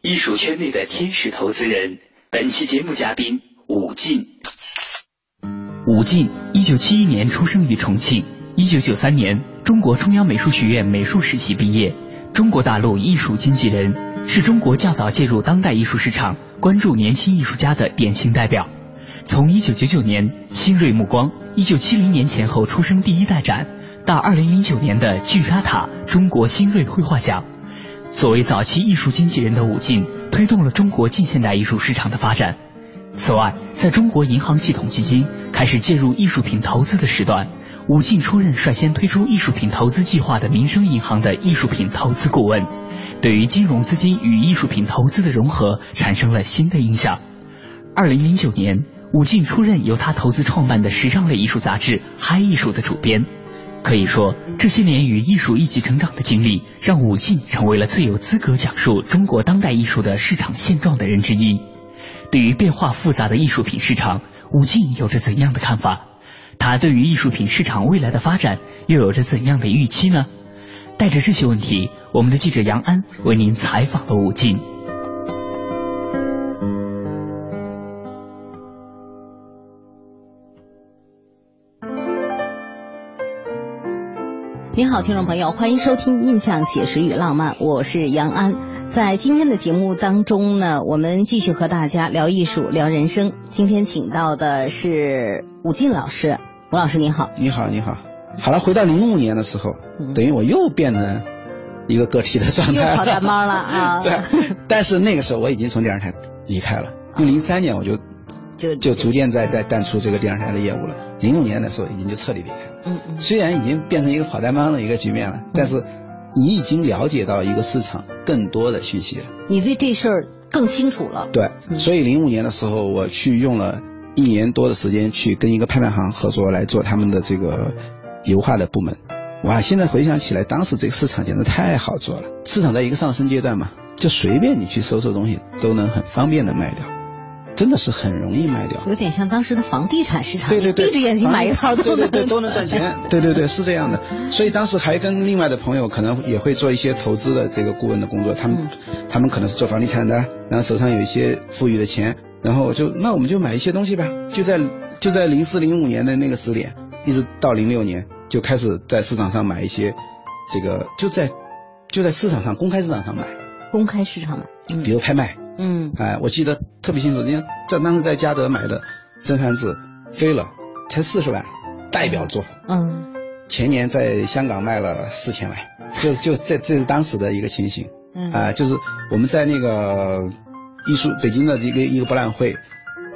艺术圈内的天使投资人，本期节目嘉宾武进。武进，一九七一年出生于重庆，一九九三年中国中央美术学院美术史系毕业，中国大陆艺术经纪人，是中国较早介入当代艺术市场、关注年轻艺术家的典型代表。从一九九九年新锐目光，一九七零年前后出生第一代展，到二零零九年的巨沙塔中国新锐绘画奖。作为早期艺术经纪人的武进，推动了中国近现代艺术市场的发展。此外，在中国银行系统基金开始介入艺术品投资的时段，武进出任率先推出艺术品投资计划的民生银行的艺术品投资顾问，对于金融资金与艺术品投资的融合产生了新的影响。二零零九年，武进出任由他投资创办的时尚类艺术杂志《嗨艺术》的主编。可以说，这些年与艺术一起成长的经历，让武进成为了最有资格讲述中国当代艺术的市场现状的人之一。对于变化复杂的艺术品市场，武进有着怎样的看法？他对于艺术品市场未来的发展又有着怎样的预期呢？带着这些问题，我们的记者杨安为您采访了武进。您好，听众朋友，欢迎收听《印象写实与浪漫》，我是杨安。在今天的节目当中呢，我们继续和大家聊艺术、聊人生。今天请到的是武进老师，吴老师您好。你好，你好。好了，回到零五年的时候，等于我又变成一个个体的状态，又跑大猫了 啊。对，但是那个时候我已经从电视台离开了，因为零三年我就。就就逐渐在在淡出这个电视台的业务了。零五年的时候已经就彻底离开了。嗯嗯。虽然已经变成一个跑单帮的一个局面了，但是你已经了解到一个市场更多的讯息了。你对这事儿更清楚了。对，所以零五年的时候，我去用了一年多的时间去跟一个拍卖行合作来做他们的这个油画的部门。哇，现在回想起来，当时这个市场简直太好做了。市场在一个上升阶段嘛，就随便你去收收东西都能很方便的卖掉。真的是很容易卖掉，有点像当时的房地产市场，对对对，闭着眼睛买一套都对对对都能赚钱，对对对是这样的。所以当时还跟另外的朋友可能也会做一些投资的这个顾问的工作，他们他们可能是做房地产的，然后手上有一些富裕的钱，然后就那我们就买一些东西吧。就在就在零四零五年的那个时点，一直到零六年就开始在市场上买一些这个就在就在市场上公开市场上买，公开市场买，比如拍卖。嗯，哎，我记得特别清楚，因为在当时在嘉德买的真汉子飞了，才四十万，代表作。嗯，前年在香港卖了四千万，就就这这是当时的一个情形。嗯，啊，就是我们在那个艺术北京的一个一个博览会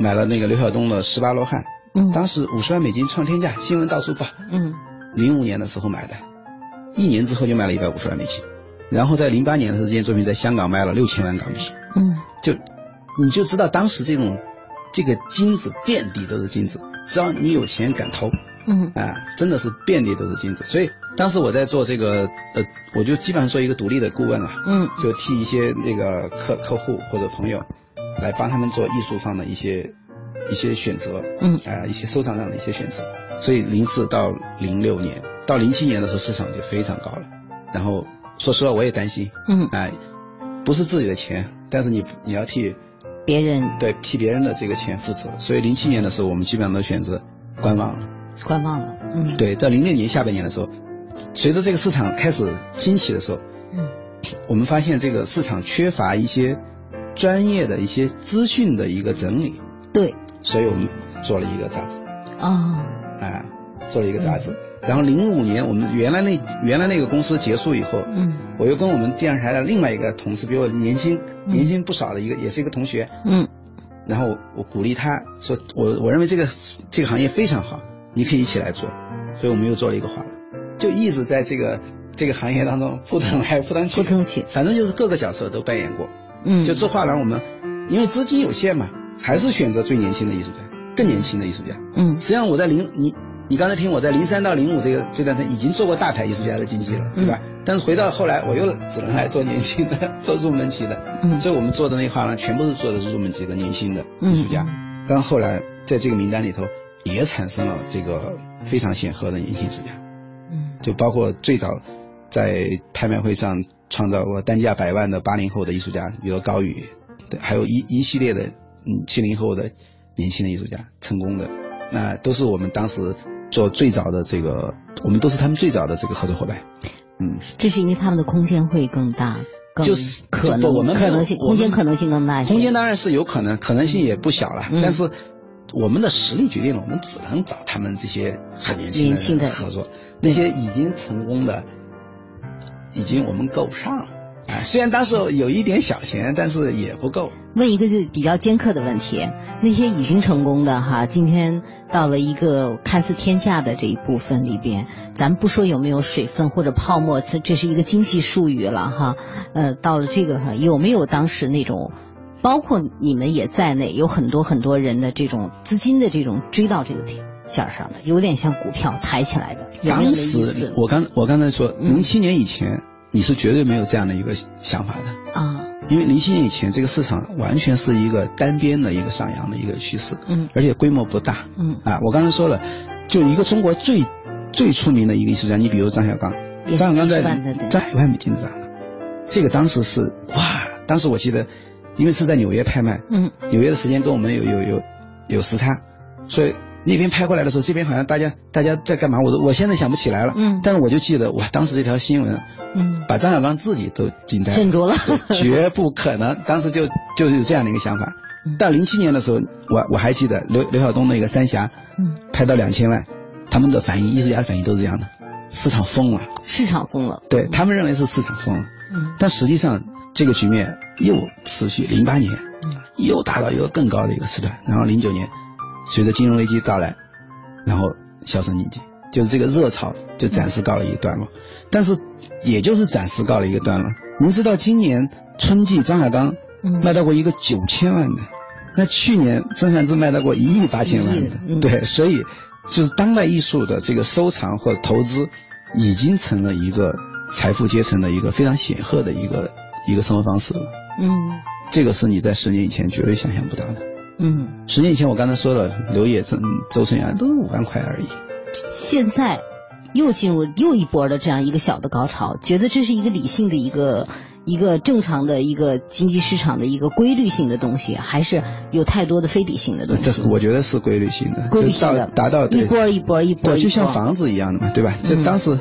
买了那个刘晓东的十八罗汉，嗯，当时五十万美金创天价，新闻到处报。嗯，零五年的时候买的，一年之后就卖了一百五十万美金。然后在零八年的时候，这件作品在香港卖了六千万港币。嗯，就你就知道当时这种这个金子遍地都是金子，只要你有钱敢投，嗯啊，真的是遍地都是金子。所以当时我在做这个呃，我就基本上做一个独立的顾问了。嗯，就替一些那个客客户或者朋友来帮他们做艺术上的一些一些选择，嗯，啊，一些收藏上的一些选择。所以零四到零六年到零七年的时候，市场就非常高了。然后说实话，我也担心，嗯，哎，不是自己的钱，但是你你要替别人对替别人的这个钱负责。所以零七年的时候，我们基本上都选择观望了，观望了，嗯，对，在零六年下半年的时候，随着这个市场开始兴起的时候，嗯，我们发现这个市场缺乏一些。专业的一些资讯的一个整理，对，所以我们做了一个杂志，哦，啊，做了一个杂志。然后零五年我们原来那原来那个公司结束以后，嗯，我又跟我们电视台的另外一个同事，比我年轻年轻不少的一个，也是一个同学，嗯，然后我鼓励他说，我我认为这个这个行业非常好，你可以一起来做，所以我们又做了一个画廊，就一直在这个这个行业当中扑腾来扑腾去，扑腾去，反正就是各个角色都扮演过。嗯，就做画廊，我们因为资金有限嘛，还是选择最年轻的艺术家，更年轻的艺术家。嗯，实际上我在零你你刚才听我在零三到零五这个这段时间已经做过大牌艺术家的经纪了，对吧？但是回到后来，我又只能来做年轻的，做入门级的。嗯，所以我们做的那画廊全部是做的是入门级的年轻的艺术家。但后来在这个名单里头也产生了这个非常显赫的年轻艺术家。嗯，就包括最早在拍卖会上。创造过单价百万的八零后的艺术家，比如高宇，对，还有一一系列的嗯七零后的年轻的艺术家成功的，那都是我们当时做最早的这个，我们都是他们最早的这个合作伙伴。嗯，这是因为他们的空间会更大，就是可能我们可能性空间可能性更大一些。空间当然是有可能，可能性也不小了，但是我们的实力决定了，我们只能找他们这些很年轻的合作，那些已经成功的。已经我们够不上，啊，虽然当时有一点小钱，但是也不够。问一个就比较尖刻的问题，那些已经成功的哈，今天到了一个看似天价的这一部分里边，咱不说有没有水分或者泡沫，这这是一个经济术语了哈。呃，到了这个哈，有没有当时那种，包括你们也在内，有很多很多人的这种资金的这种追到这个点。线上的有点像股票抬起来的，当时我刚我刚才说，零七年以前你是绝对没有这样的一个想法的啊，因为零七年以前这个市场完全是一个单边的一个上扬的一个趋势，嗯，而且规模不大，嗯啊，我刚才说了，就一个中国最最出名的一个艺术家，你比如张小刚，张小刚在在百万美金上，这个当时是哇，当时我记得，因为是在纽约拍卖，嗯，纽约的时间跟我们有有有有时差，所以。那边拍过来的时候，这边好像大家大家在干嘛？我都我现在想不起来了。嗯，但是我就记得，我，当时这条新闻，嗯，把张小刚自己都惊呆了，镇住了，绝不可能。当时就就有这样的一个想法。到零七年的时候，我我还记得刘刘晓东那个三峡，嗯，拍到两千万，他们的反应，艺术家的反应都是这样的，市场疯了，市场疯了，对他们认为是市场疯了，嗯，但实际上这个局面又持续，零八年，嗯，又达到一个更高的一个时段，然后零九年。随着金融危机到来，然后销声匿迹，就是这个热潮就暂时告了一个段落。但是，也就是暂时告了一个段落。您知道今年春季张小刚卖到过一个九千万的，那去年曾梵志卖到过一亿八千万的，对，所以就是当代艺术的这个收藏或投资，已经成了一个财富阶层的一个非常显赫的一个一个生活方式了。嗯，这个是你在十年以前绝对想象不到的。嗯，十年以前我刚才说了，刘烨、周周春芽都是五万块而已。现在又进入又一波的这样一个小的高潮，觉得这是一个理性的一个一个正常的一个经济市场的一个规律性的东西，还是有太多的非理性的东西？我觉得是规律性的，规律性的达到一波一波一波，就像房子一样的嘛，对吧？就当时，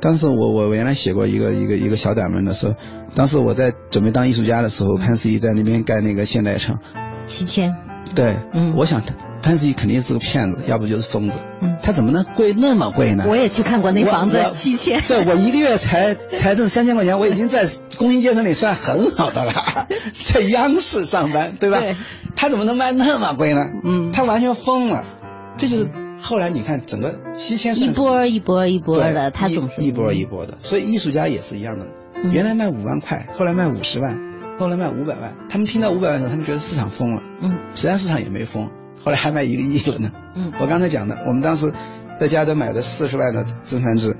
当时我我原来写过一个一个一个小短文的时候，当时我在准备当艺术家的时候，潘石屹在那边盖那个现代城，七千。对，嗯，我想潘石屹肯定是个骗子，要不就是疯子。嗯，他怎么能贵那么贵呢？我也去看过那房子，七千。对，我一个月才 才挣三千块钱，我已经在工薪阶层里算很好的了，在央视上班，对吧？对。他怎么能卖那么贵呢？嗯，他完全疯了。这就是后来你看整个七千一波一波一波的，他总是一波一波的。所以艺术家也是一样的，原来卖五万块，后来卖五十万。后来卖五百万，他们听到五百万的时候，他们觉得市场疯了。嗯，实际上市场也没疯，后来还卖一个亿了呢。嗯，我刚才讲的，我们当时在嘉德买的四十万的曾梵志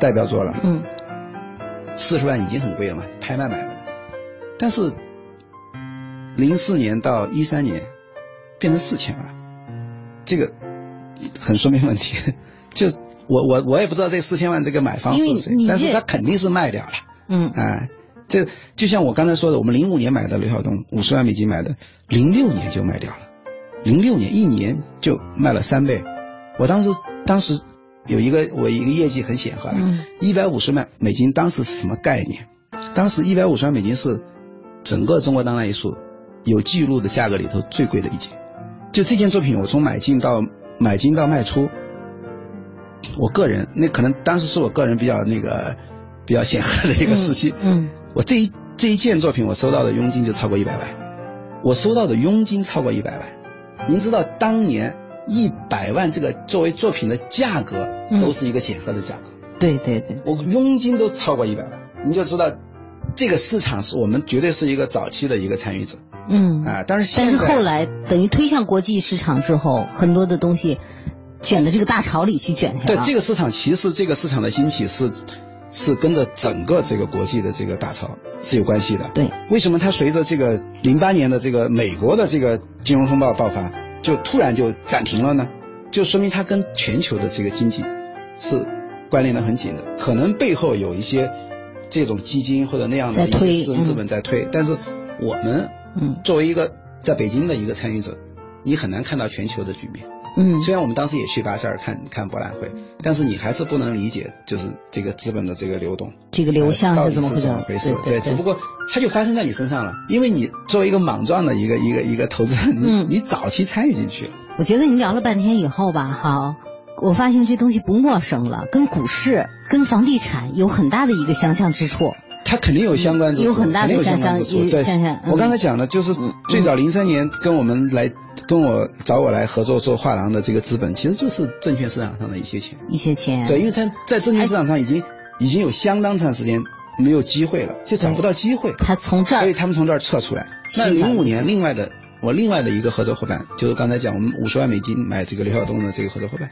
代表作了。嗯，四十万已经很贵了嘛，拍卖买的。但是零四年到一三年，变成四千万，这个很说明问题。就我我我也不知道这四千万这个买方是谁，但是他肯定是卖掉了。嗯，哎，这就像我刚才说的，我们零五年买的刘晓东五十万美金买的，零六年就卖掉了，零六年一年就卖了三倍。我当时当时有一个我一个业绩很显赫的，一百五十万美金，当时是什么概念？当时一百五十万美金是整个中国当代艺术有记录的价格里头最贵的一件。就这件作品，我从买进到买进到卖出，我个人那可能当时是我个人比较那个比较显赫的一个时期。嗯，我这一这一件作品，我收到的佣金就超过一百万，我收到的佣金超过一百万。您知道当年一百万这个作为作品的价格，都是一个显赫的价格。对对对，我佣金都超过一百万，您就知道。这个市场是我们绝对是一个早期的一个参与者，嗯啊，但是但是后来等于推向国际市场之后，很多的东西卷到这个大潮里去卷去了。对这个市场，其实这个市场的兴起是是跟着整个这个国际的这个大潮是有关系的。对，为什么它随着这个零八年的这个美国的这个金融风暴爆发，就突然就暂停了呢？就说明它跟全球的这个经济是关联的很紧的，可能背后有一些。这种基金或者那样的私人资本在推，但是我们作为一个在北京的一个参与者，你很难看到全球的局面。嗯，虽然我们当时也去巴塞尔看看博览会，但是你还是不能理解，就是这个资本的这个流动，这个流向是怎么回事？对，只不过它就发生在你身上了，因为你作为一个莽撞的一个一个一个投资人，你你早期参与进去了。我觉得你聊了半天以后吧，好。我发现这东西不陌生了，跟股市、跟房地产有很大的一个相像之处。它肯定有相关之处，有很大的相像之处。对，我刚才讲的就是最早零三年跟我们来跟我找我来合作做画廊的这个资本，其实就是证券市场上的一些钱。一些钱。对，因为在在证券市场上已经已经有相当长时间没有机会了，就找不到机会。他从这儿，所以他们从这儿撤出来。那零五年，另外的我另外的一个合作伙伴，就是刚才讲我们五十万美金买这个刘晓东的这个合作伙伴。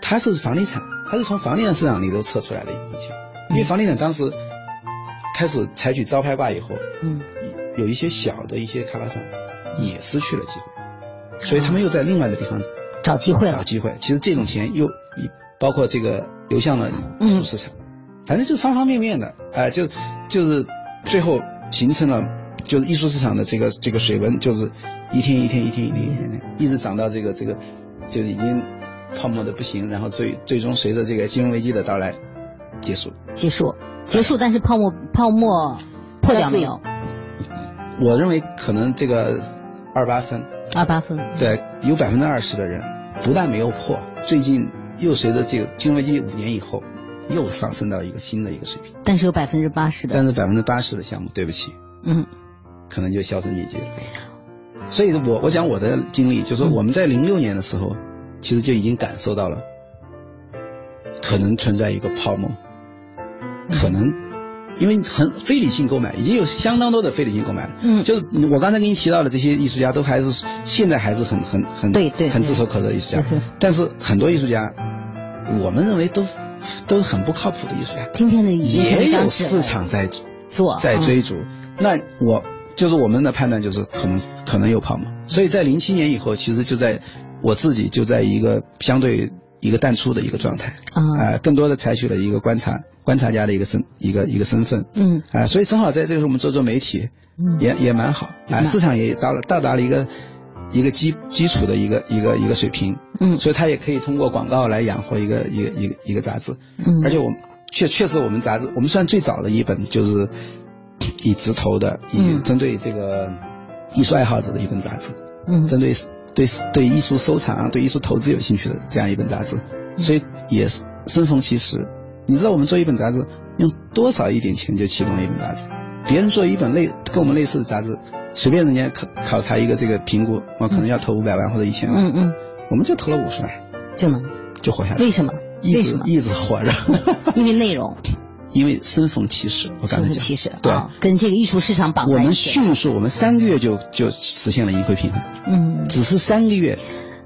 他是房地产，他是从房地产市场里头撤出来的一笔钱，因为房地产当时开始采取招拍挂以后，嗯，有一些小的一些开发商也失去了机会，所以他们又在另外的地方找机会，找机会。其实这种钱又包括这个流向了艺术市场，反正就是方方面面的，哎，就就是最后形成了就是艺术市场的这个这个水温就是一天一天一天一天一天一直涨到这个这个就已经。泡沫的不行，然后最最终随着这个金融危机的到来结束，结束，结束。但是泡沫泡沫破掉没有？我认为可能这个二八分，二八分，对，有百分之二十的人不但没有破，最近又随着这个金融危机五年以后又上升到一个新的一个水平。但是有百分之八十的，但是百分之八十的项目，对不起，嗯，可能就销声匿迹了。所以我我讲我的经历，就是说我们在零六年的时候。其实就已经感受到了，可能存在一个泡沫，可能因为很非理性购买，已经有相当多的非理性购买了。嗯，就是我刚才给你提到的这些艺术家，都还是现在还是很很很对对很炙手可热的艺术家。但是很多艺术家，我们认为都都是很不靠谱的艺术家。今天的也有市场在做在追逐。那我就是我们的判断就是可能可能有泡沫。所以在零七年以后，其实就在。我自己就在一个相对一个淡出的一个状态，啊，更多的采取了一个观察观察家的一个身一个一个身份，嗯，啊，所以正好在这个时候我们做做媒体，嗯。也也蛮好，啊，市场也到了到达了一个一个基基础的一个一个一个水平，嗯，所以它也可以通过广告来养活一个一个一个一个杂志，嗯，而且我们确确实我们杂志我们算最早的一本就是以直投的，以针对这个艺术爱好者的一本杂志，嗯，针对。对对艺术收藏啊、对艺术投资有兴趣的这样一本杂志，所以也是生逢其时。你知道我们做一本杂志用多少一点钱就启动了一本杂志？别人做一本类跟我们类似的杂志，随便人家考考察一个这个评估，我可能要投五百万或者一千万。嗯嗯，我们就投了五十万就能就活下来。为什么？为什么一直活着？因为内容。因为生逢其时，我刚才讲，其时对，跟这个艺术市场绑在我们迅速，我们三个月就就实现了盈亏平衡。嗯，只是三个月，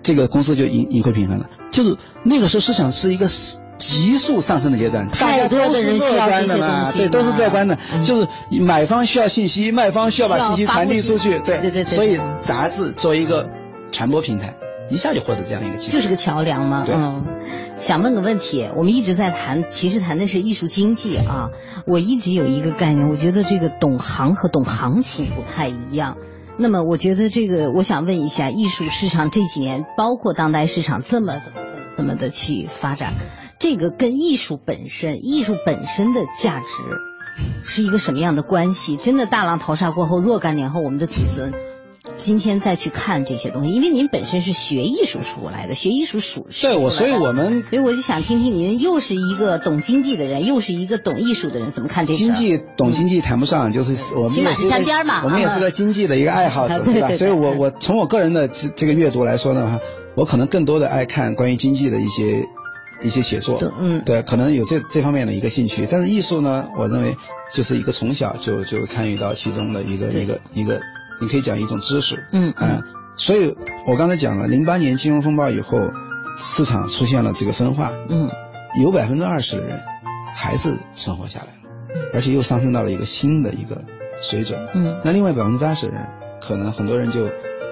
这个公司就盈盈亏平衡了。就是那个时候市场是一个急速上升的阶段，大家都是乐观的嘛，对，都是乐观的。就是买方需要信息，卖方需要把信息传递出去，对对对。所以杂志作为一个传播平台，一下就获得这样一个机会，就是个桥梁嘛。嗯，想问个问题，我们一直在谈，其实谈的是艺术经济啊。我一直有一个概念，我觉得这个懂行和懂行情不太一样。那么，我觉得这个，我想问一下，艺术市场这几年，包括当代市场这么怎么怎么的去发展，这个跟艺术本身、艺术本身的价值是一个什么样的关系？真的大浪淘沙过后，若干年后，我们的子孙。今天再去看这些东西，因为您本身是学艺术出来的，学艺术属对我，所以我们，所以我就想听听您，又是一个懂经济的人，又是一个懂艺术的人，怎么看这？经济懂经济谈不上，就是我们起码是沾边嘛。我们也是个经济的一个爱好者，对吧？所以我我从我个人的这这个阅读来说呢，我可能更多的爱看关于经济的一些一些写作，嗯，对，可能有这这方面的一个兴趣。但是艺术呢，我认为就是一个从小就就参与到其中的一个一个一个。你可以讲一种知识，嗯。啊，所以我刚才讲了，零八年金融风暴以后，市场出现了这个分化，嗯，有百分之二十的人还是存活下来了，而且又上升到了一个新的一个水准，嗯，那另外百分之八十的人，可能很多人就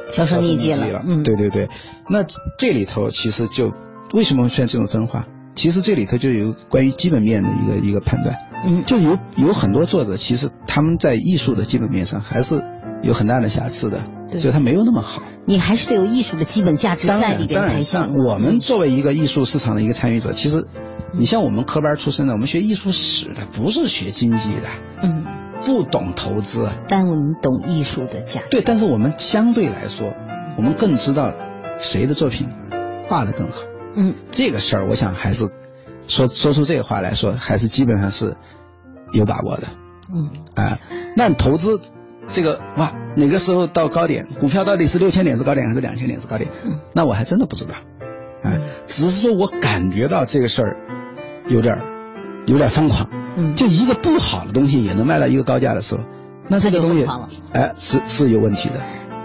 销声匿迹了，嗯，对对对，那这里头其实就为什么会出现这种分化？其实这里头就有关于基本面的一个一个判断，嗯，就有有很多作者，其实他们在艺术的基本面上还是。有很大的瑕疵的，所以它没有那么好。你还是得有艺术的基本价值在里边才行。我们作为一个艺术市场的一个参与者，其实，你像我们科班出身的，我们学艺术史的，不是学经济的，嗯，不懂投资，但我们懂艺术的价值。对，但是我们相对来说，我们更知道谁的作品画的更好。嗯，这个事儿，我想还是说说出这个话来说，还是基本上是有把握的。嗯，啊，那投资。这个哇，哪个时候到高点？股票到底是六千点是高点还是两千点是高点？那我还真的不知道，啊，只是说我感觉到这个事儿有点有点疯狂。嗯，就一个不好的东西也能卖到一个高价的时候，那这个东西哎是是有问题的。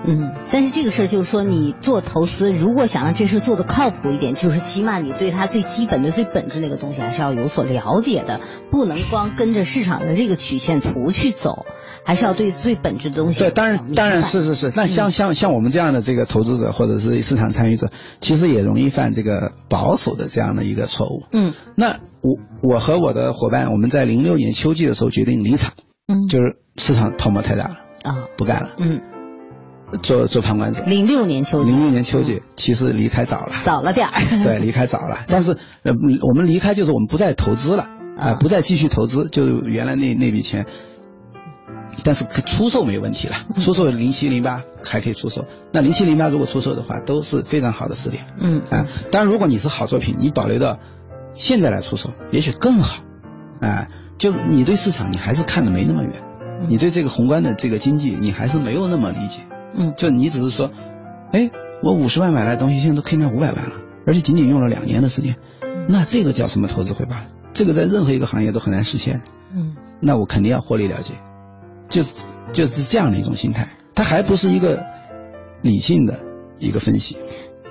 嗯，但是这个事儿就是说，你做投资，如果想让这事做的靠谱一点，就是起码你对它最基本的、最本质那个东西还是要有所了解的，不能光跟着市场的这个曲线图去走，还是要对最本质的东西。对，当然，当然是是是。那像像像我们这样的这个投资者或者是市场参与者，其实也容易犯这个保守的这样的一个错误。嗯。那我我和我的伙伴，我们在零六年秋季的时候决定离场。嗯。就是市场泡沫太大了啊，不干了。嗯。做做旁观者。零六年秋季。零六年秋季，其实离开早了。早了点儿。对，离开早了。但是，呃，我们离开就是我们不再投资了，啊，不再继续投资，就原来那那笔钱。但是出售没有问题了，出售零七零八还可以出售。那零七零八如果出售的话，都是非常好的试点。嗯。啊，当然，如果你是好作品，你保留到现在来出售，也许更好。啊，就是你对市场你还是看的没那么远，你对这个宏观的这个经济你还是没有那么理解。嗯，就你只是说，哎，我五十万买来的东西，现在都可以卖五百万了，而且仅仅用了两年的时间，那这个叫什么投资回报？这个在任何一个行业都很难实现。嗯，那我肯定要获利了结，就是就是这样的一种心态，它还不是一个理性的一个分析。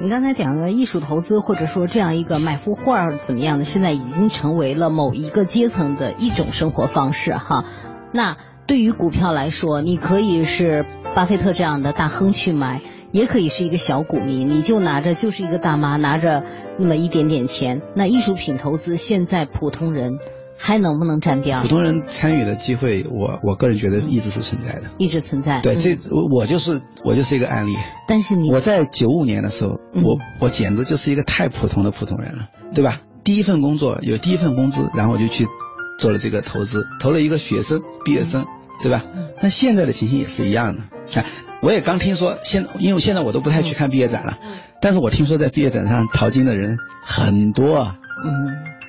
你刚才讲的艺术投资，或者说这样一个买幅画怎么样的，现在已经成为了某一个阶层的一种生活方式哈。那对于股票来说，你可以是。巴菲特这样的大亨去买，也可以是一个小股民，你就拿着就是一个大妈拿着那么一点点钱。那艺术品投资现在普通人还能不能沾边？普通人参与的机会，我我个人觉得一直是存在的，一直存在。对，这我就是我就是一个案例。但是你我在九五年的时候，我我简直就是一个太普通的普通人了，对吧？第一份工作有第一份工资，然后我就去做了这个投资，投了一个学生毕业生。对吧？那现在的情形也是一样的。看，我也刚听说，现因为现在我都不太去看毕业展了，但是我听说在毕业展上淘金的人很多啊。嗯。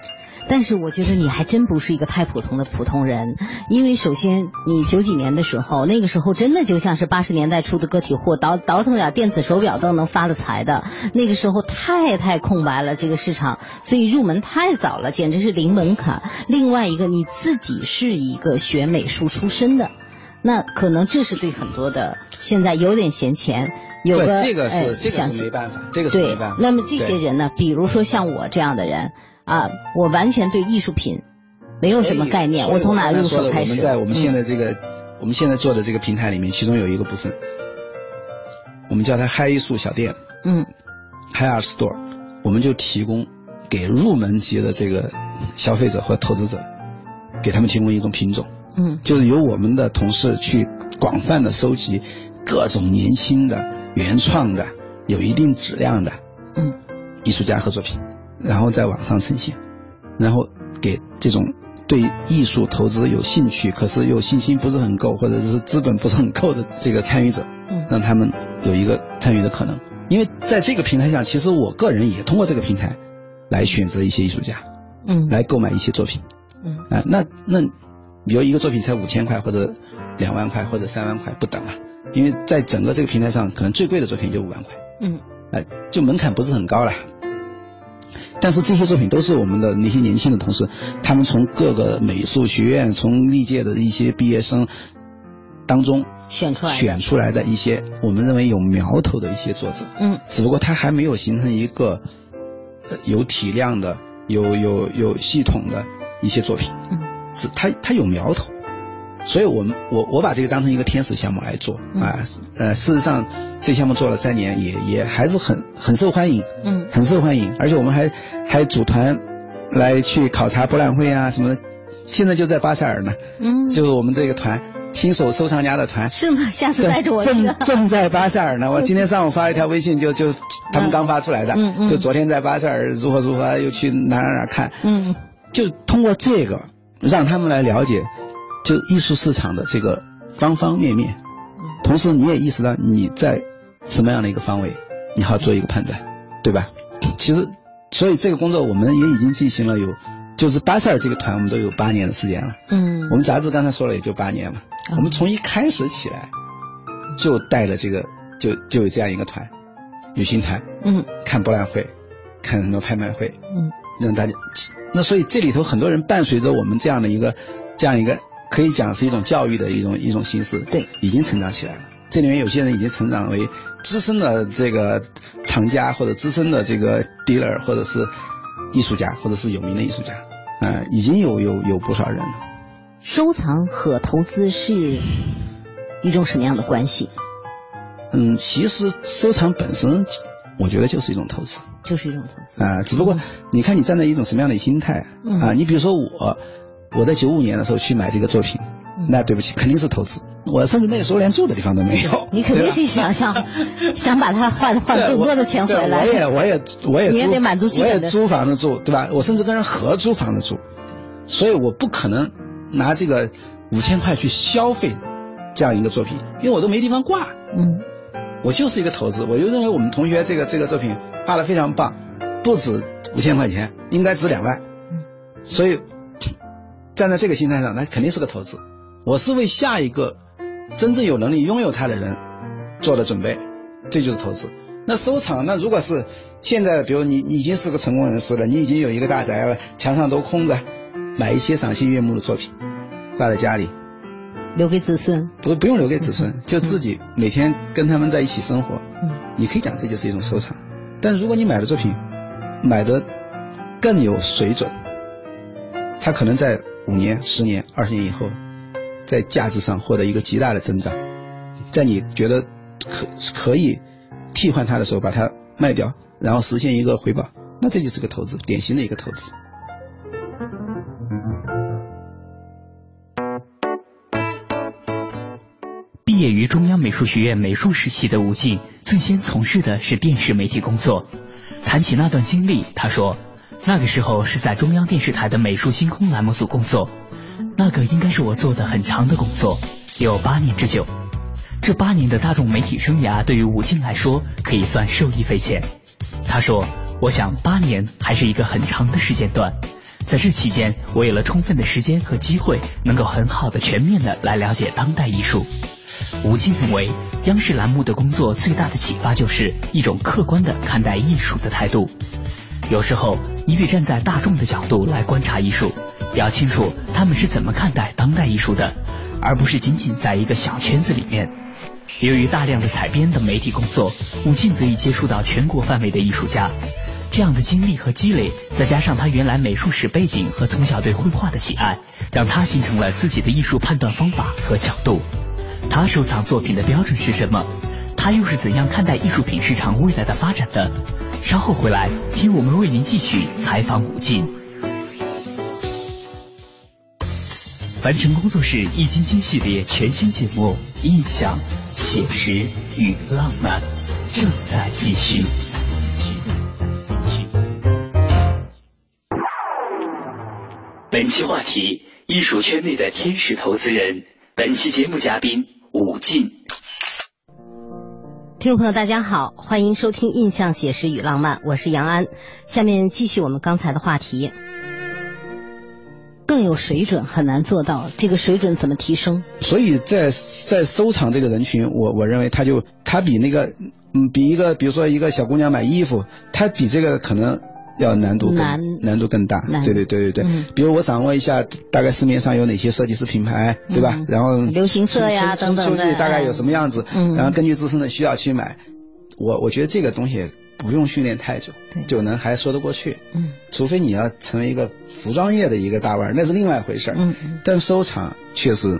但是我觉得你还真不是一个太普通的普通人，因为首先你九几年的时候，那个时候真的就像是八十年代初的个体户，倒倒腾点电子手表都能发了财的。那个时候太太空白了这个市场，所以入门太早了，简直是零门槛。另外一个你自己是一个学美术出身的，那可能这是对很多的现在有点闲钱，有个这个是这个是没办法，这个是没办法。那么这些人呢，比如说像我这样的人。啊，我完全对艺术品没有什么概念，我从哪入手开始？我们在我们现在这个我们现在做的这个平台里面，其中有一个部分，我们叫它嗨艺术小店，嗯，Hi Art Store，我们就提供给入门级的这个消费者和投资者，给他们提供一种品种，嗯，就是由我们的同事去广泛的收集各种年轻的、原创的、有一定质量的，嗯，艺术家和作品，然后在网上呈现，然后给这种。对艺术投资有兴趣，可是又信心不是很够，或者是资本不是很够的这个参与者，嗯，让他们有一个参与的可能。因为在这个平台上，其实我个人也通过这个平台来选择一些艺术家，嗯，来购买一些作品，嗯，啊，那那比如一个作品才五千块或者两万块或者三万块不等了，因为在整个这个平台上，可能最贵的作品就五万块，嗯，哎，就门槛不是很高了。但是这些作品都是我们的那些年轻的同事，他们从各个美术学院、从历届的一些毕业生当中选出来选出来的一些我们认为有苗头的一些作者。嗯。只不过他还没有形成一个有体量的、有有有系统的一些作品。嗯。只他他有苗头。所以，我们我我把这个当成一个天使项目来做啊，呃，事实上，这项目做了三年，也也还是很很受欢迎，嗯，很受欢迎，而且我们还还组团来去考察博览会啊什么的，现在就在巴塞尔呢，嗯，就是我们这个团新手收藏家的团是吗？下次带着我去。正正在巴塞尔呢，我今天上午发了一条微信，就就他们刚发出来的，嗯嗯，就昨天在巴塞尔如何如何，又去哪哪哪看，嗯，就通过这个让他们来了解。就艺术市场的这个方方面面，同时你也意识到你在什么样的一个方位，你好做一个判断，对吧？其实，所以这个工作我们也已经进行了有，就是巴塞尔这个团我们都有八年的时间了。嗯。我们杂志刚才说了也就八年嘛，我们从一开始起来就带了这个，就就有这样一个团，旅行团。嗯。看博览会，看很多拍卖会。嗯。让大家，那所以这里头很多人伴随着我们这样的一个，这样一个。可以讲是一种教育的一种一种形式，对，已经成长起来了。这里面有些人已经成长为资深的这个藏家，或者资深的这个 dealer，或者是艺术家，或者是有名的艺术家，啊，已经有有有不少人了。收藏和投资是一种什么样的关系？嗯，其实收藏本身，我觉得就是一种投资，就是一种投资啊。只不过你看你站在一种什么样的心态啊？你比如说我。我在九五年的时候去买这个作品，那对不起，肯定是投资。我甚至那个时候连住的地方都没有。你肯定是想想 想把它换换更多的钱回来。我也我也我也你也得满足我也租房子住，对吧？我甚至跟人合租房子住，所以我不可能拿这个五千块去消费这样一个作品，因为我都没地方挂。嗯，我就是一个投资，我就认为我们同学这个这个作品画的非常棒，不止五千块钱，应该值两万。嗯，所以。站在这个心态上，那肯定是个投资。我是为下一个真正有能力拥有它的人做的准备，这就是投资。那收藏，那如果是现在，比如你你已经是个成功人士了，你已经有一个大宅了，墙上都空着，买一些赏心悦目的作品挂在家里，留给子孙。不不用留给子孙，就自己每天跟他们在一起生活。嗯，你可以讲这就是一种收藏。但如果你买的作品买的更有水准，它可能在。五年、十年、二十年以后，在价值上获得一个极大的增长，在你觉得可可以替换它的时候，把它卖掉，然后实现一个回报，那这就是个投资，典型的一个投资。毕业于中央美术学院美术史系的吴静，最先从事的是电视媒体工作。谈起那段经历，他说。那个时候是在中央电视台的美术星空栏目组工作，那个应该是我做的很长的工作，有八年之久。这八年的大众媒体生涯对于吴静来说可以算受益匪浅。他说：“我想八年还是一个很长的时间段，在这期间我有了充分的时间和机会，能够很好的、全面的来了解当代艺术。”吴静认为，央视栏目的工作最大的启发就是一种客观的看待艺术的态度。有时候。你得站在大众的角度来观察艺术，要清楚他们是怎么看待当代艺术的，而不是仅仅在一个小圈子里面。由于大量的采编的媒体工作，武静得以接触到全国范围的艺术家。这样的经历和积累，再加上他原来美术史背景和从小对绘画的喜爱，让他形成了自己的艺术判断方法和角度。他收藏作品的标准是什么？他又是怎样看待艺术品市场未来的发展的？稍后回来听我们为您继续采访武进。凡尘工作室易筋经系列全新节目《印象、写实与浪漫》正在继续。本期话题：艺术圈内的天使投资人。本期节目嘉宾武进。听众朋友，大家好，欢迎收听《印象写实与浪漫》，我是杨安。下面继续我们刚才的话题，更有水准很难做到，这个水准怎么提升？所以在在收藏这个人群，我我认为他就他比那个嗯比一个比如说一个小姑娘买衣服，他比这个可能。要难度难难度更大，对对对对对。比如我掌握一下大概市面上有哪些设计师品牌，对吧？然后流行色呀等等的，大概有什么样子？然后根据自身的需要去买。我我觉得这个东西不用训练太久，就能还说得过去。嗯，除非你要成为一个服装业的一个大腕，那是另外一回事儿。嗯嗯。但收藏确实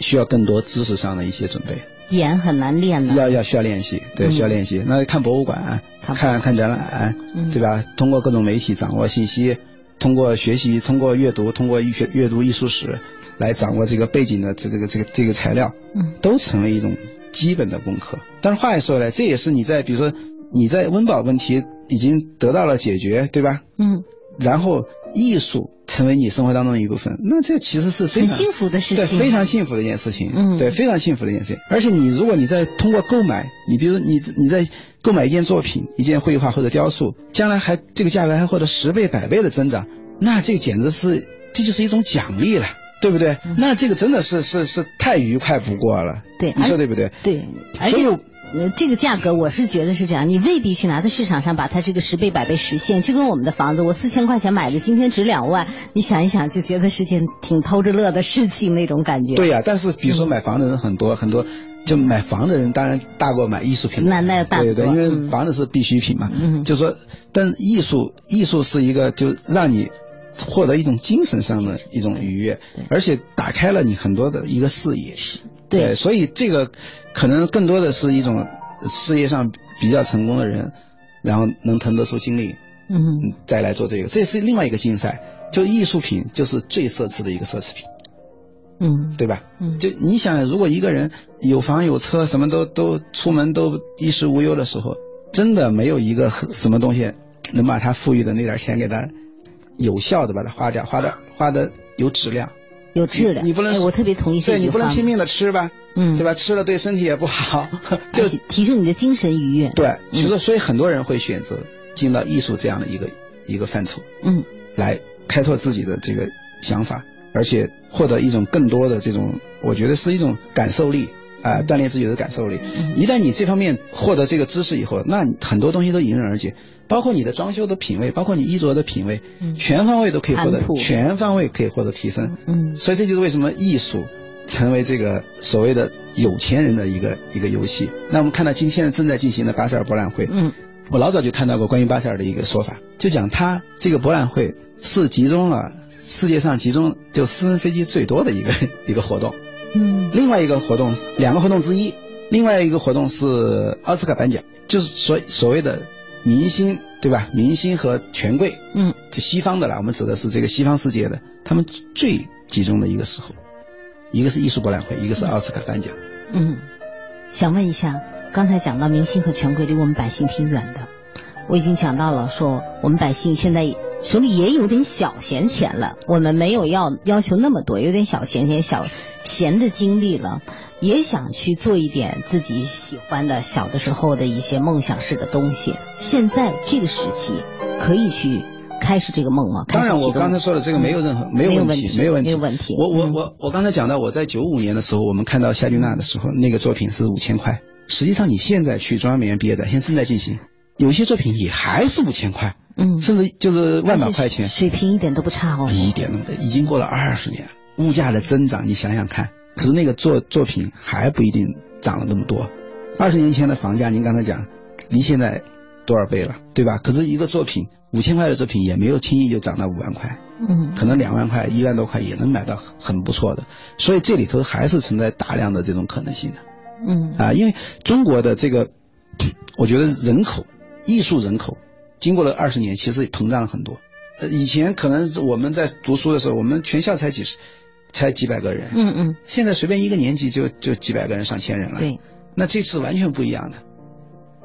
需要更多知识上的一些准备。眼很难练的，要要需要练习，对，需要练习。那看博物馆，看看展览，对吧？通过各种媒体掌握信息，通过学习，通过阅读，通过阅阅读艺术史，来掌握这个背景的这这个这个这个材料，嗯，都成为一种基本的功课。但是话又说回来，这也是你在比如说你在温饱问题已经得到了解决，对吧？嗯。然后艺术成为你生活当中的一部分，那这其实是非常幸福的事情，对，非常幸福的一件事情，嗯，对，非常幸福的一件事情。而且你如果你在通过购买，你比如你你在购买一件作品、一件绘画或者雕塑，将来还这个价格还获得十倍、百倍的增长，那这简直是这就是一种奖励了，对不对？那这个真的是是是太愉快不过了，对，你说对不对？对，而且。呃，这个价格我是觉得是这样，你未必去拿在市场上把它这个十倍百倍实现，就跟我们的房子，我四千块钱买的，今天值两万，你想一想就觉得是件挺偷着乐的事情那种感觉。对呀，但是比如说买房的人很多很多，就买房的人当然大过买艺术品。那那大对对，因为房子是必需品嘛。嗯。就说，但艺术艺术是一个就让你获得一种精神上的一种愉悦，而且打开了你很多的一个视野。是。对，所以这个可能更多的是一种事业上比较成功的人，然后能腾得出精力，嗯，再来做这个，这是另外一个竞赛。就艺术品就是最奢侈的一个奢侈品，嗯，对吧？嗯，就你想，如果一个人有房有车，什么都都出门都衣食无忧的时候，真的没有一个什么东西能把他富裕的那点钱给他有效的把它花掉，花的花的有质量。有质量，你不能，我特别同意。对你不能拼命的吃吧，嗯，对吧？吃了对身体也不好，就提升你的精神愉悦。对，其实所以很多人会选择进到艺术这样的一个一个范畴，嗯，来开拓自己的这个想法，而且获得一种更多的这种，我觉得是一种感受力。啊，锻炼自己的感受力。一旦你这方面获得这个知识以后，那很多东西都迎刃而解，包括你的装修的品味，包括你衣着的品味，全方位都可以获得，全方位可以获得提升。嗯，所以这就是为什么艺术成为这个所谓的有钱人的一个一个游戏。那我们看到今现在正在进行的巴塞尔博览会，嗯，我老早就看到过关于巴塞尔的一个说法，就讲他这个博览会是集中了世界上集中就私人飞机最多的一个一个活动。嗯，另外一个活动，两个活动之一，另外一个活动是奥斯卡颁奖，就是所所谓的明星，对吧？明星和权贵，嗯，这西方的啦，我们指的是这个西方世界的，他们最集中的一个时候，一个是艺术博览会，一个是奥斯卡颁奖。嗯，想问一下，刚才讲到明星和权贵离我们百姓挺远的，我已经讲到了，说我们百姓现在。手里也有点小闲钱了，我们没有要要求那么多，有点小闲钱、小闲的精力了，也想去做一点自己喜欢的小的时候的一些梦想式的东西。现在这个时期可以去开始这个梦吗？当然，我刚才说的这个没有任何没有问题，没有问题，没有问题。我我我我刚才讲到，我在九五年的时候，我们看到夏俊娜的时候，那个作品是五千块。实际上，你现在去中央美院毕业展，现在正在进行，有些作品也还是五千块。嗯，甚至就是万把块钱，水平一点都不差哦，一点都不已经过了二十年，物价的增长，你想想看，可是那个作作品还不一定涨了那么多。二十年前的房价，您刚才讲，离现在多少倍了，对吧？可是一个作品五千块的作品也没有轻易就涨到五万块，嗯，可能两万块、一万多块也能买到很不错的，所以这里头还是存在大量的这种可能性的。嗯啊，因为中国的这个，我觉得人口艺术人口经过了二十年，其实膨胀了很多。呃，以前可能我们在读书的时候，我们全校才几十，才几百个人。嗯嗯。现在随便一个年级就就几百个人、上千人了。对。那这次完全不一样的，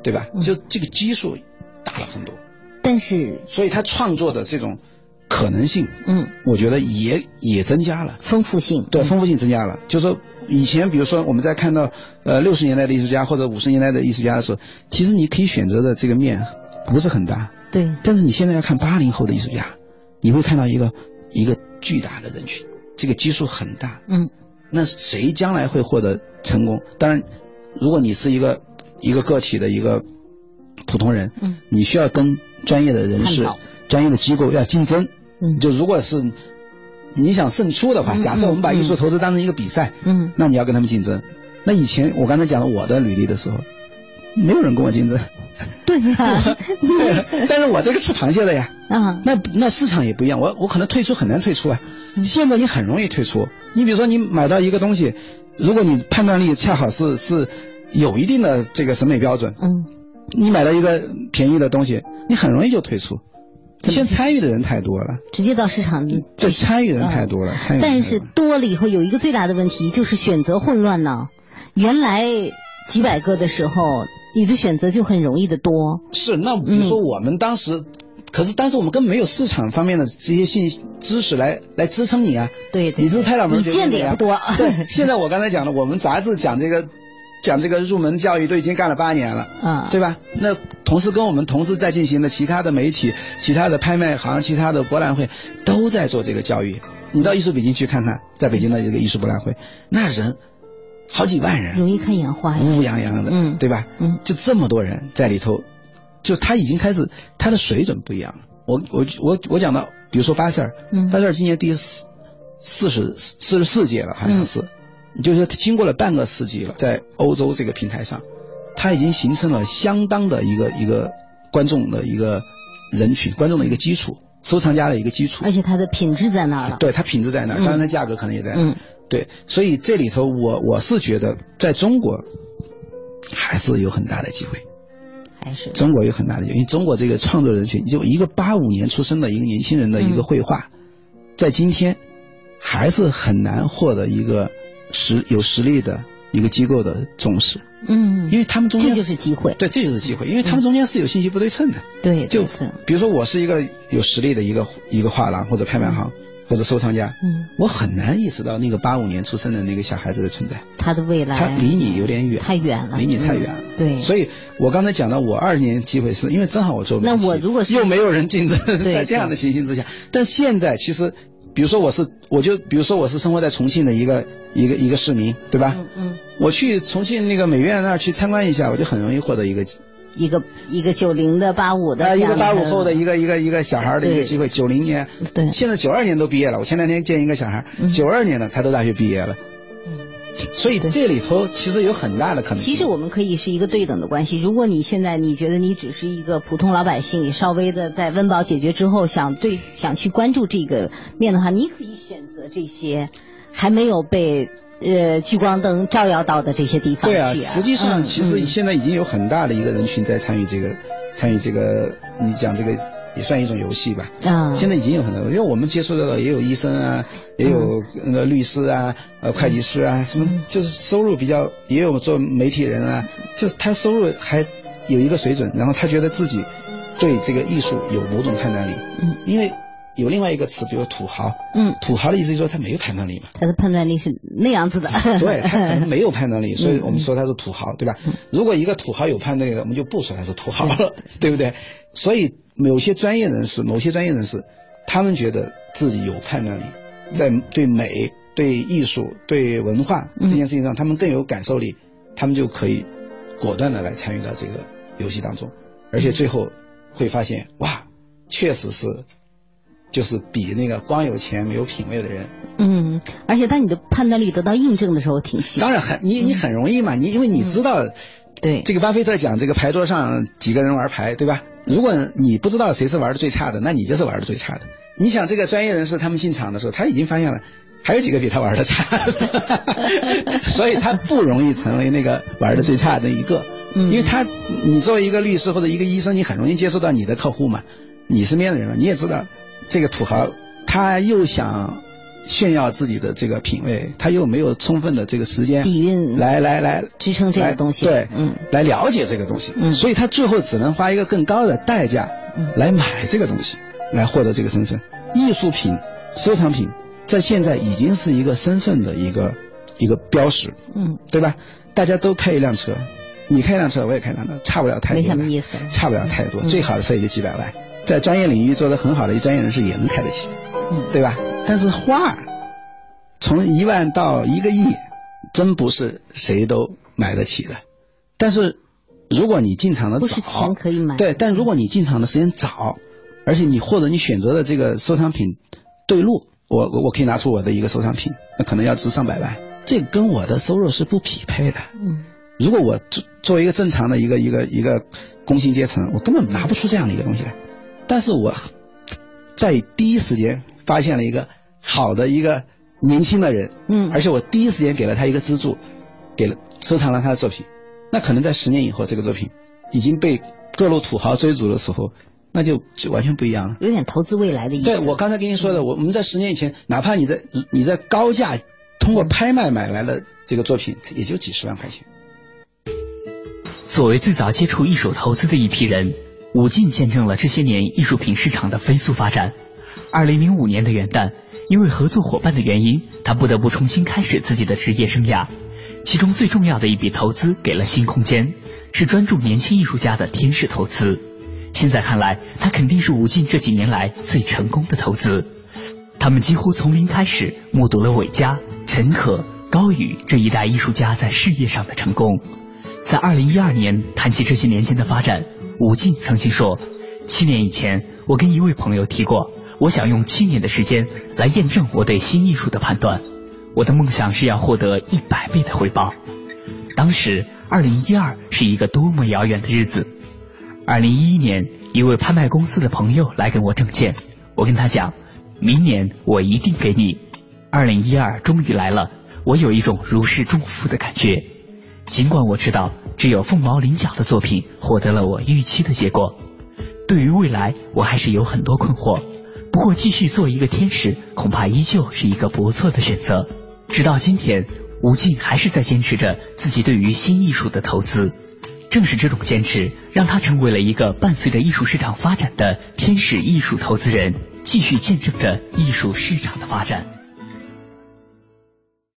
对吧？就这个基数大了很多。但是。所以他创作的这种可能性，嗯，我觉得也也增加了。丰富性。对，丰富性增加了。就是说，以前比如说我们在看到呃六十年代的艺术家或者五十年代的艺术家的时候，其实你可以选择的这个面不是很大。对，但是你现在要看八零后的艺术家，你会看到一个一个巨大的人群，这个基数很大。嗯，那谁将来会获得成功？当然，如果你是一个一个个体的一个普通人，嗯，你需要跟专业的人士、专业的机构要竞争。嗯，就如果是你想胜出的话，假设我们把艺术投资当成一个比赛，嗯，那你要跟他们竞争。那以前我刚才讲了我的履历的时候。没有人跟我竞争，对呀，对，但是我这个吃螃蟹的呀，啊，那那市场也不一样，我我可能退出很难退出啊，现在你很容易退出，你比如说你买到一个东西，如果你判断力恰好是是有一定的这个审美标准，嗯，你买到一个便宜的东西，你很容易就退出，现在参与的人太多了，直接到市场，这参与人太多了，但是多了以后有一个最大的问题就是选择混乱呢，原来几百个的时候。你的选择就很容易的多。是，那比如说我们当时，可是当时我们根本没有市场方面的这些信息知识来来支撑你啊。对对，你这拍脑门，你见的也不多。对，现在我刚才讲了，我们杂志讲这个，讲这个入门教育都已经干了八年了，嗯，对吧？那同时跟我们同时在进行的其他的媒体、其他的拍卖行、其他的博览会都在做这个教育。你到艺术北京去看看，在北京的一个艺术博览会，那人。好几万人，容易看眼花，乌泱泱的，嗯，对吧？嗯，就这么多人在里头，就他已经开始，他的水准不一样。我我我我讲到，比如说巴塞尔，嗯，巴塞尔今年第四四十四十四届了，好像是，就是经过了半个世纪了，在欧洲这个平台上，它已经形成了相当的一个一个观众的一个人群，观众的一个基础，收藏家的一个基础，而且它的品质在那儿了，对，它品质在那儿，当然它价格可能也在那儿。对，所以这里头我我是觉得，在中国还是有很大的机会，还是。中国有很大的机会，因为中国这个创作人群，就一个八五年出生的一个年轻人的一个绘画，在今天还是很难获得一个实有实力的一个机构的重视。嗯，因为他们中间这就是机会，对，这就是机会，因为他们中间是有信息不对称的。对，就比如说我是一个有实力的一个一个画廊或者拍卖行。或者收藏家，嗯，我很难意识到那个八五年出生的那个小孩子的存在，他的未来，他离你有点远，太远了，离你太远了。对，所以我刚才讲到我二年机会是因为正好我做那我如果是又没有人竞争，在这样的情形之下，但现在其实，比如说我是，我就比如说我是生活在重庆的一个一个一个市民，对吧？嗯嗯，我去重庆那个美院那儿去参观一下，我就很容易获得一个。一个一个九零的八五的，一个八五后的一个一个一个小孩的一个机会，九零年，对，现在九二年都毕业了。我前两天见一个小孩，九二年的，他都大学毕业了。嗯，所以这里头其实有很大的可能。其实我们可以是一个对等的关系。如果你现在你觉得你只是一个普通老百姓，你稍微的在温饱解决之后，想对想去关注这个面的话，你可以选择这些还没有被。呃，聚光灯照耀到的这些地方，对啊，实际上其实现在已经有很大的一个人群在参与这个，参与这个，你讲这个也算一种游戏吧。啊，现在已经有很多，因为我们接触到的也有医生啊，也有那个律师啊，呃，会计师啊，什么就是收入比较，也有做媒体人啊，就是他收入还有一个水准，然后他觉得自己对这个艺术有某种判断力。嗯，因为。有另外一个词，比如土豪。嗯，土豪的意思就是说他没有判断力嘛。他的判断力是那样子的。对他可能没有判断力，所以我们说他是土豪，对吧？如果一个土豪有判断力的，我们就不说他是土豪了，对不对？所以某些专业人士，某些专业人士，他们觉得自己有判断力，在对美、对艺术、对文化这件事情上，他们更有感受力，他们就可以果断的来参与到这个游戏当中，而且最后会发现，哇，确实是。就是比那个光有钱没有品位的人，嗯，而且当你的判断力得到印证的时候，挺细。当然很，你你很容易嘛，你因为你知道，对这个巴菲特讲这个牌桌上几个人玩牌，对吧？如果你不知道谁是玩的最差的，那你就是玩的最差的。你想这个专业人士他们进场的时候，他已经发现了还有几个比他玩的差，所以他不容易成为那个玩的最差的一个。因为他，你作为一个律师或者一个医生，你很容易接触到你的客户嘛，你身边的人嘛，你也知道，这个土豪他又想炫耀自己的这个品味，他又没有充分的这个时间底蕴来来来支撑这个东西，对，嗯，来了解这个东西，嗯，所以他最后只能花一个更高的代价，来买这个东西，来获得这个身份。艺术品、收藏品在现在已经是一个身份的一个一个标识，嗯，对吧？大家都开一辆车。你开一辆车，我也开一辆车，差不了太多，没什么意思，差不了太多。最好的车也就几百万，在专业领域做得很好的一专业人士也能开得起，嗯，对吧？但是画，从一万到一个亿，真不是谁都买得起的。但是如果你进场的早，钱可以买。对，但如果你进场的时间早，而且你或者你选择的这个收藏品对路，我我我可以拿出我的一个收藏品，那可能要值上百万，这跟我的收入是不匹配的，嗯。如果我作作为一个正常的一个一个一个工薪阶层，我根本拿不出这样的一个东西来。但是我在第一时间发现了一个好的一个年轻的人，嗯，而且我第一时间给了他一个资助，给了收藏了他的作品。那可能在十年以后，这个作品已经被各路土豪追逐的时候，那就就完全不一样了。有点投资未来的意思。对我刚才跟你说的，我我们在十年以前，哪怕你在你在高价通过拍卖买来的这个作品，也就几十万块钱。作为最早接触艺术投资的一批人，武进见证了这些年艺术品市场的飞速发展。二零零五年的元旦，因为合作伙伴的原因，他不得不重新开始自己的职业生涯。其中最重要的一笔投资给了新空间，是专注年轻艺术家的天使投资。现在看来，他肯定是武进这几年来最成功的投资。他们几乎从零开始，目睹了韦佳、陈可、高宇这一代艺术家在事业上的成功。在二零一二年谈起这些年间的发展，武进曾经说：“七年以前，我跟一位朋友提过，我想用七年的时间来验证我对新艺术的判断。我的梦想是要获得一百倍的回报。当时，二零一二是一个多么遥远的日子。二零一一年，一位拍卖公司的朋友来跟我证件，我跟他讲，明年我一定给你。二零一二终于来了，我有一种如释重负的感觉。”尽管我知道只有凤毛麟角的作品获得了我预期的结果，对于未来我还是有很多困惑。不过继续做一个天使，恐怕依旧是一个不错的选择。直到今天，吴静还是在坚持着自己对于新艺术的投资。正是这种坚持，让他成为了一个伴随着艺术市场发展的天使艺术投资人，继续见证着艺术市场的发展。